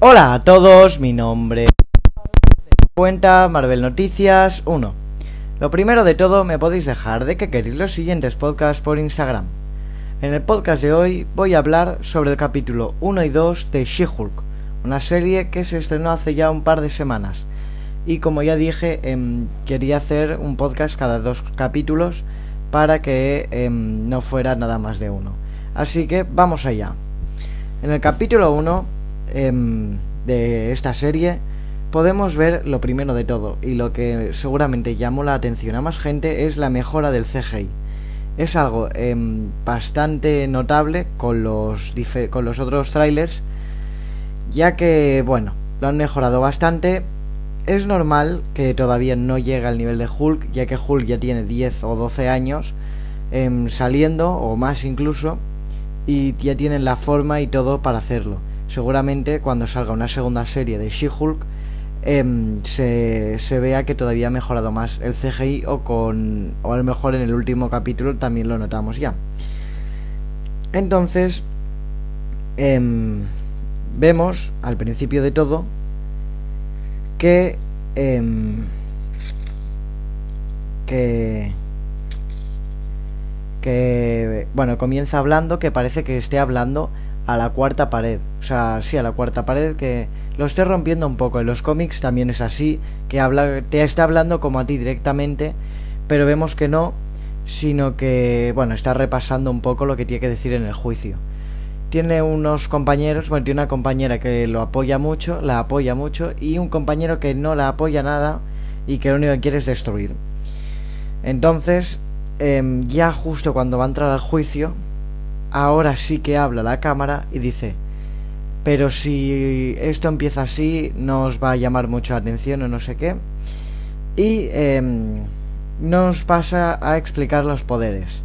Hola a todos, mi nombre es cuenta Marvel Noticias 1. Lo primero de todo, me podéis dejar de que queréis los siguientes podcasts por Instagram. En el podcast de hoy voy a hablar sobre el capítulo 1 y 2 de She-Hulk, una serie que se estrenó hace ya un par de semanas. Y como ya dije, em, quería hacer un podcast cada dos capítulos para que em, no fuera nada más de uno. Así que vamos allá. En el capítulo 1 em, de esta serie podemos ver lo primero de todo y lo que seguramente llamó la atención a más gente es la mejora del CGI. Es algo em, bastante notable con los, con los otros trailers ya que, bueno, lo han mejorado bastante. Es normal que todavía no llegue al nivel de Hulk, ya que Hulk ya tiene 10 o 12 años em, saliendo, o más incluso, y ya tienen la forma y todo para hacerlo. Seguramente cuando salga una segunda serie de She-Hulk em, se, se, vea que todavía ha mejorado más el CGI o con o a lo mejor en el último capítulo también lo notamos ya. Entonces em, vemos al principio de todo que que que, bueno, comienza hablando que parece que esté hablando a la cuarta pared. O sea, sí, a la cuarta pared que lo esté rompiendo un poco. En los cómics también es así, que habla, te está hablando como a ti directamente, pero vemos que no, sino que, bueno, está repasando un poco lo que tiene que decir en el juicio. Tiene unos compañeros, bueno, tiene una compañera que lo apoya mucho, la apoya mucho, y un compañero que no la apoya nada y que lo único que quiere es destruir. Entonces, Em, ya justo cuando va a entrar al juicio, ahora sí que habla la cámara y dice, pero si esto empieza así, no os va a llamar mucho la atención o no sé qué. Y em, nos pasa a explicar los poderes.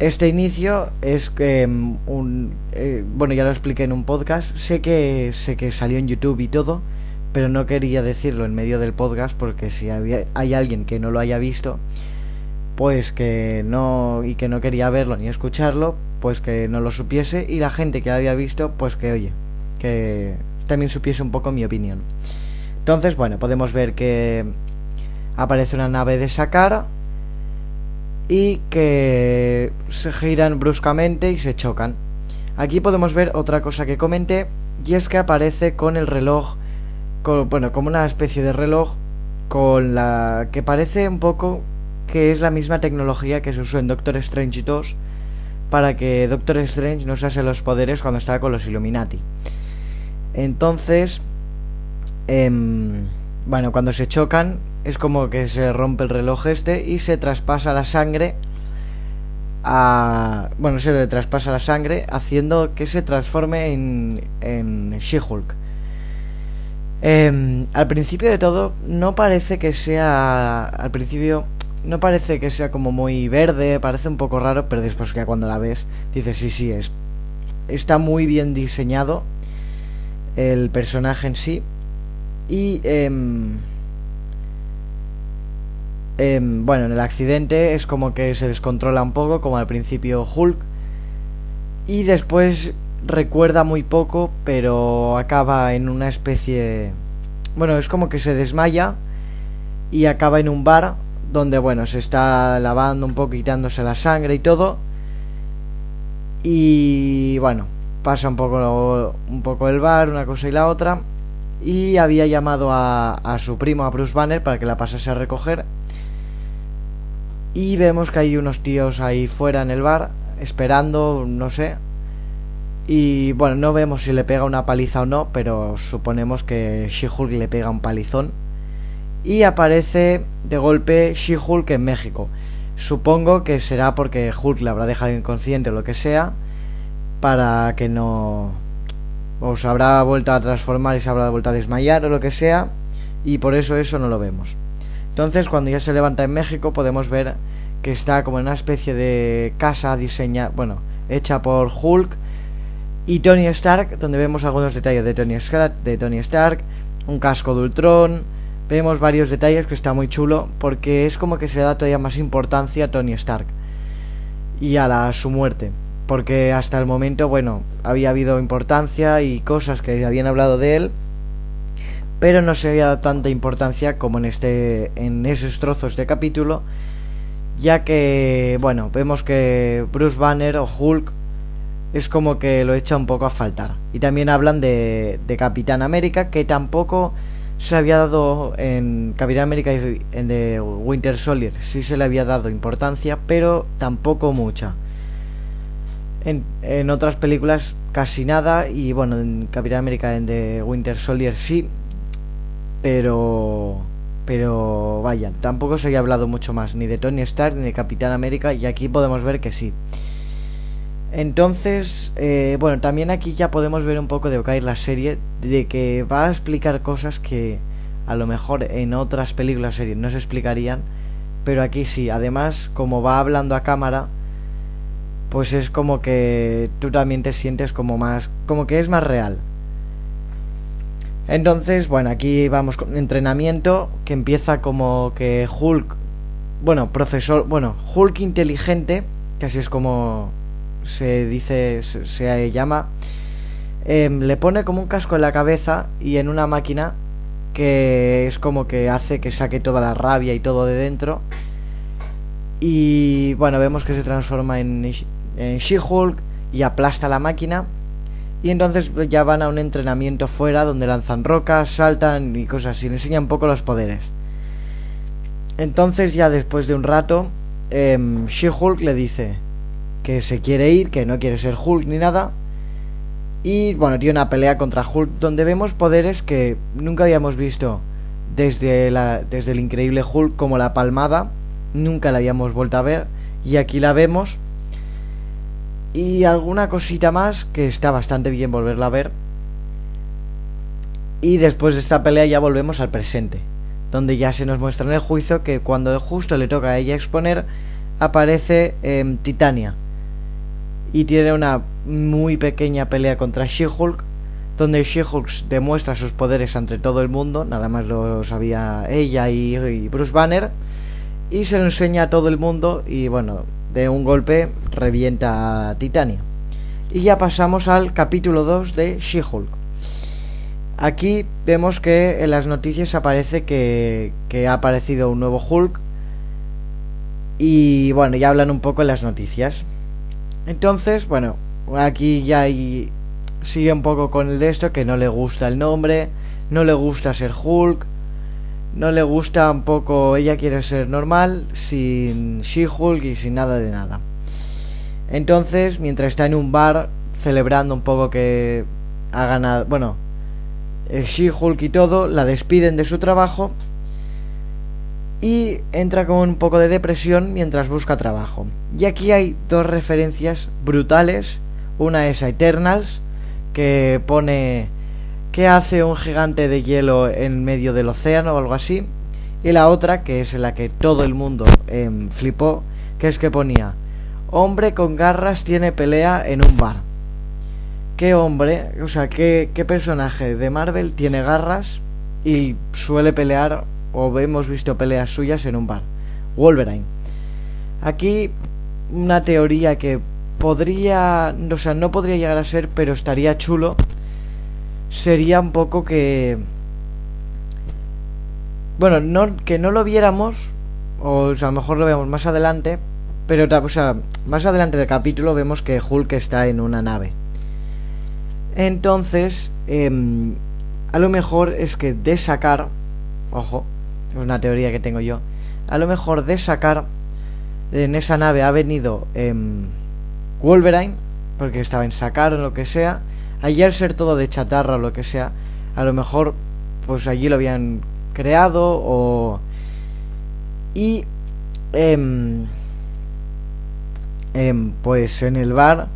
Este inicio es em, un eh, bueno ya lo expliqué en un podcast. Sé que sé que salió en YouTube y todo, pero no quería decirlo en medio del podcast porque si había, hay alguien que no lo haya visto, pues que no y que no quería verlo ni escucharlo, pues que no lo supiese y la gente que había visto, pues que oye, que también supiese un poco mi opinión. Entonces, bueno, podemos ver que aparece una nave de Sakara y que se giran bruscamente y se chocan. Aquí podemos ver otra cosa que comenté y es que aparece con el reloj, bueno, como una especie de reloj con la que parece un poco que es la misma tecnología que se usó en Doctor Strange 2 para que Doctor Strange no se hace los poderes cuando estaba con los Illuminati. Entonces, em, bueno, cuando se chocan es como que se rompe el reloj este y se traspasa la sangre a... Bueno, se le traspasa la sangre haciendo que se transforme en, en She-Hulk. Em, al principio de todo, no parece que sea... Al principio no parece que sea como muy verde, parece un poco raro, pero después que cuando la ves dices, sí, sí, es, está muy bien diseñado el personaje en sí. Y, em, bueno, en el accidente es como que se descontrola un poco, como al principio Hulk. Y después recuerda muy poco, pero acaba en una especie... Bueno, es como que se desmaya y acaba en un bar donde bueno, se está lavando un poco, quitándose la sangre y todo. Y bueno, pasa un poco, un poco el bar, una cosa y la otra. Y había llamado a, a su primo, a Bruce Banner, para que la pasase a recoger. Y vemos que hay unos tíos ahí fuera en el bar, esperando, no sé. Y bueno, no vemos si le pega una paliza o no, pero suponemos que She-Hulk le pega un palizón y aparece de golpe She-Hulk en México. Supongo que será porque Hulk la habrá dejado inconsciente o lo que sea, para que no... o se habrá vuelto a transformar y se habrá vuelto a desmayar o lo que sea, y por eso eso no lo vemos. Entonces cuando ya se levanta en México podemos ver que está como en una especie de casa diseñada, bueno, hecha por Hulk y Tony Stark, donde vemos algunos detalles de Tony Stark, de Tony Stark un casco de Ultron, vemos varios detalles que está muy chulo porque es como que se da todavía más importancia a Tony Stark y a la, su muerte. porque hasta el momento, bueno, había habido importancia y cosas que habían hablado de él, pero no se había dado tanta importancia como en este en esos trozos de capítulo, ya que, bueno, vemos que Bruce Banner o Hulk es como que lo echa un poco a faltar. Y también hablan de, de Capitán América, que tampoco se había dado en Capitán América y en The Winter Soldier, sí se le había dado importancia, pero tampoco mucha. En, otras películas casi nada y bueno, en Capitán América en The Winter Soldier sí, pero pero vaya, tampoco se había hablado mucho más ni de Tony Stark ni de Capitán América y aquí podemos ver que sí. Entonces, eh, bueno, también aquí ya podemos ver un poco de caer la serie, de que va a explicar cosas que a lo mejor en otras películas series no se explicarían, pero aquí sí. Además, como va hablando a cámara, pues es como que tú también te sientes como más, como que es más real. Entonces, bueno, aquí vamos con entrenamiento que empieza como que Hulk, bueno, profesor, bueno, Hulk inteligente, que así es como se dice, se, llama, em, le pone como un casco en la cabeza y en una máquina que es como que hace que saque toda la rabia y todo de dentro. Y bueno, vemos que se transforma en She-Hulk y aplasta la máquina. Y entonces ya van a un entrenamiento fuera donde lanzan rocas, saltan y cosas así. Le enseñan un poco los poderes. Entonces ya después de un rato, eh, She-Hulk le dice que se quiere ir, que no quiere ser Hulk ni nada. Y bueno, tiene una pelea contra Hulk donde vemos poderes que nunca habíamos visto desde, la, desde el increíble Hulk como la palmada. Nunca la habíamos vuelto a ver. Y aquí la vemos y alguna cosita más que está bastante bien volverla a ver. Y después de esta pelea ya volvemos al presente, donde ya se nos muestra en el juicio que cuando justo le toca a ella exponer, aparece em, Titania. Y tiene una muy pequeña pelea contra She-Hulk, donde She-Hulk demuestra sus poderes ante todo el mundo, nada más lo sabía ella y, Bruce Banner, y se lo enseña a todo el mundo y bueno, de un golpe revienta a Titania. Y ya pasamos al capítulo 2 de She-Hulk. Aquí vemos que en las noticias aparece que, que ha aparecido un nuevo Hulk. Y bueno, ya hablan un poco en las noticias. Entonces, bueno, aquí ya sigue un poco con el de esto, que no le gusta el nombre, no le gusta ser Hulk, no le gusta un poco, ella quiere ser normal, sin She-Hulk y sin nada de nada. Entonces, mientras está en un bar celebrando un poco que ha ganado, bueno, She-Hulk y todo, la despiden de su trabajo y entra con un poco de depresión mientras busca trabajo. Y aquí hay dos referencias brutales. Una es a Eternals, que pone ¿Qué hace un gigante de hielo en medio del océano o algo así? Y la otra, que es la que todo el mundo em, flipó, que es que ponía, hombre con garras tiene pelea en un bar. ¿Qué hombre, o sea, qué, qué personaje de Marvel tiene garras y suele pelear o hemos visto peleas suyas en un bar? Wolverine. Aquí una teoría que podría, o sea, no podría llegar a ser, pero estaría chulo sería un poco que... Bueno, no, que no lo viéramos, o, sea, a lo mejor lo vemos más adelante, pero o sea, más adelante del capítulo vemos que Hulk está en una nave. Entonces, em, a lo mejor es que de sacar, ojo, una teoría que tengo yo, a lo mejor de sacar en esa nave ha venido em, Wolverine, porque estaba en sacar o lo que sea, allí al ser todo de chatarra o lo que sea, a lo mejor pues allí lo habían creado o... Y... Em, em, pues en el bar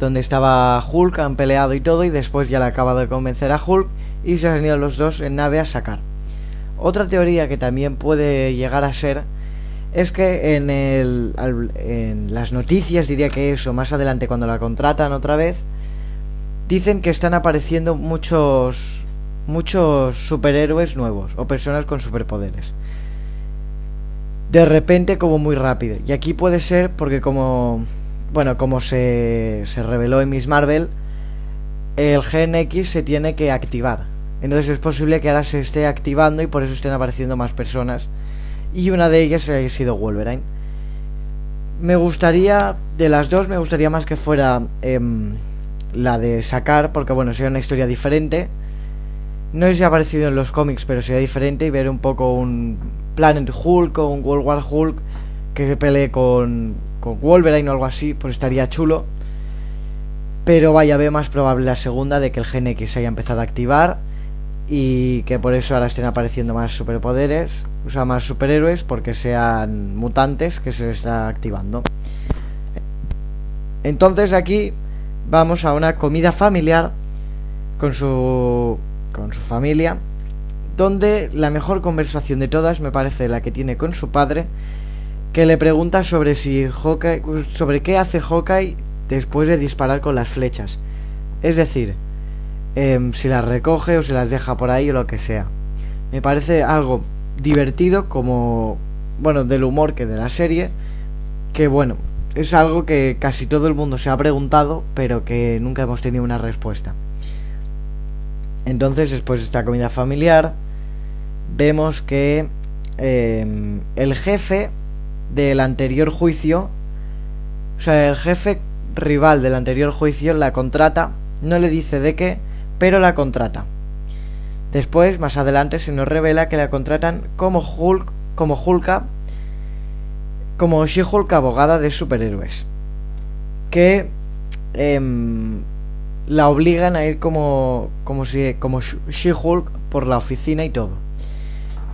donde estaba Hulk han peleado y todo y después ya le acaba de convencer a Hulk y se han ido los dos en nave a sacar. Otra teoría que también puede llegar a ser es que en, el, en las noticias diría que eso más adelante cuando la contratan otra vez dicen que están apareciendo muchos muchos superhéroes nuevos o personas con superpoderes. De repente como muy rápido. Y aquí puede ser porque como bueno, como se, se reveló en Miss Marvel, el Gen X se tiene que activar. Entonces es posible que ahora se esté activando y por eso estén apareciendo más personas. Y una de ellas ha sido Wolverine. Me gustaría, de las dos, me gustaría más que fuera em, la de sacar, porque bueno, sería una historia diferente. No sé si ha aparecido en los cómics, pero sería diferente y ver un poco un Planet Hulk o un World War Hulk que pelee con, con Wolverine o algo así, pues estaría chulo. Pero vaya, veo más probable la segunda de que el Gen X se haya empezado a activar y que por eso ahora estén apareciendo más superpoderes, o sea, más superhéroes porque sean mutantes que se está activando. Entonces aquí vamos a una comida familiar con su con su familia donde la mejor conversación de todas me parece la que tiene con su padre que le pregunta sobre si Hawkeye sobre qué hace Hawkeye después de disparar con las flechas. Es decir, em, si las recoge o si las deja por ahí o lo que sea. Me parece algo divertido como, bueno, del humor que de la serie, que bueno, es algo que casi todo el mundo se ha preguntado, pero que nunca hemos tenido una respuesta. Entonces, después de esta comida familiar, vemos que em, el jefe del anterior juicio, o sea, el jefe rival del anterior juicio la contrata, no le dice de qué, pero la contrata. Después, más adelante, se nos revela que la contratan como Hulk, como Hulka, como She-Hulk abogada de superhéroes. Que em, la obligan a ir como, como, si, como She-Hulk por la oficina y todo.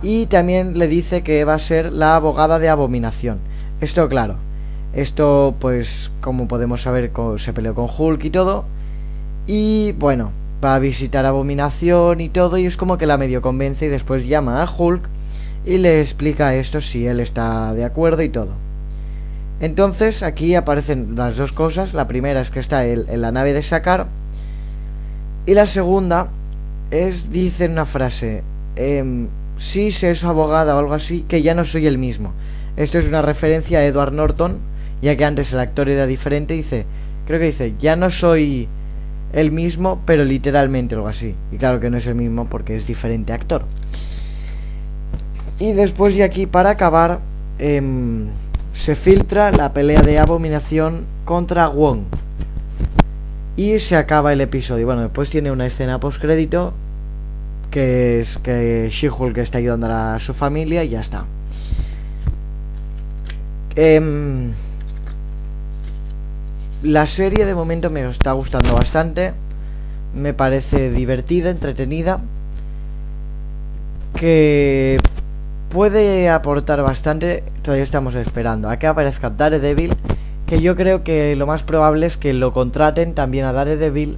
Y también le dice que va a ser la abogada de abominación. Esto, claro, esto, pues, como podemos saber, se peleó con Hulk y todo. Y bueno, va a visitar Abominación y todo. Y es como que la medio convence y después llama a Hulk y le explica esto si él está de acuerdo y todo. Entonces aquí aparecen las dos cosas. La primera es que está él en la nave de Sakar. Y la segunda es, dice una frase, si sé su abogada o algo así, que ya no soy el mismo. Esto es una referencia a Edward Norton, ya que antes el actor era diferente, dice, creo que dice, ya no soy el mismo, pero literalmente algo así. Y claro que no es el mismo porque es diferente actor. Y después de aquí, para acabar, em, se filtra la pelea de abominación contra Wong. Y se acaba el episodio. Bueno, después tiene una escena post crédito que es que She-Hulk está ayudando a su familia y ya está. Eh, la serie de momento me está gustando bastante. Me parece divertida, entretenida. Que puede aportar bastante. Todavía estamos esperando a que aparezca Daredevil. Que yo creo que lo más probable es que lo contraten también a Daredevil.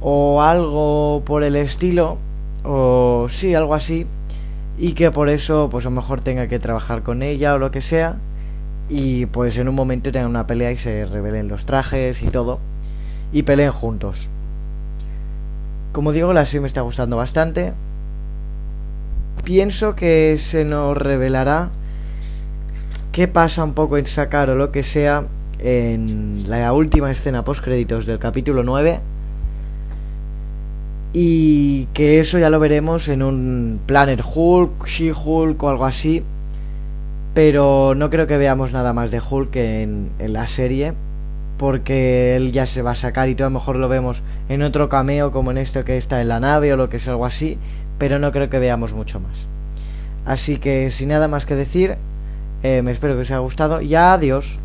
O algo por el estilo. O sí, algo así. Y que por eso, pues a lo mejor tenga que trabajar con ella o lo que sea y pues en un momento tengan una pelea y se revelen los trajes y todo y peleen juntos. Como digo, la serie me está gustando bastante. Pienso que se nos revelará qué pasa un poco en sacar o lo que sea en la última escena post créditos del capítulo 9 y que eso ya lo veremos en un Planet Hulk, She-Hulk o algo así pero no creo que veamos nada más de Hulk en, en la serie. Porque él ya se va a sacar y todo. A lo mejor lo vemos en otro cameo como en esto que está en la nave o lo que es algo así. Pero no creo que veamos mucho más. Así que sin nada más que decir, eh, me espero que os haya gustado y adiós.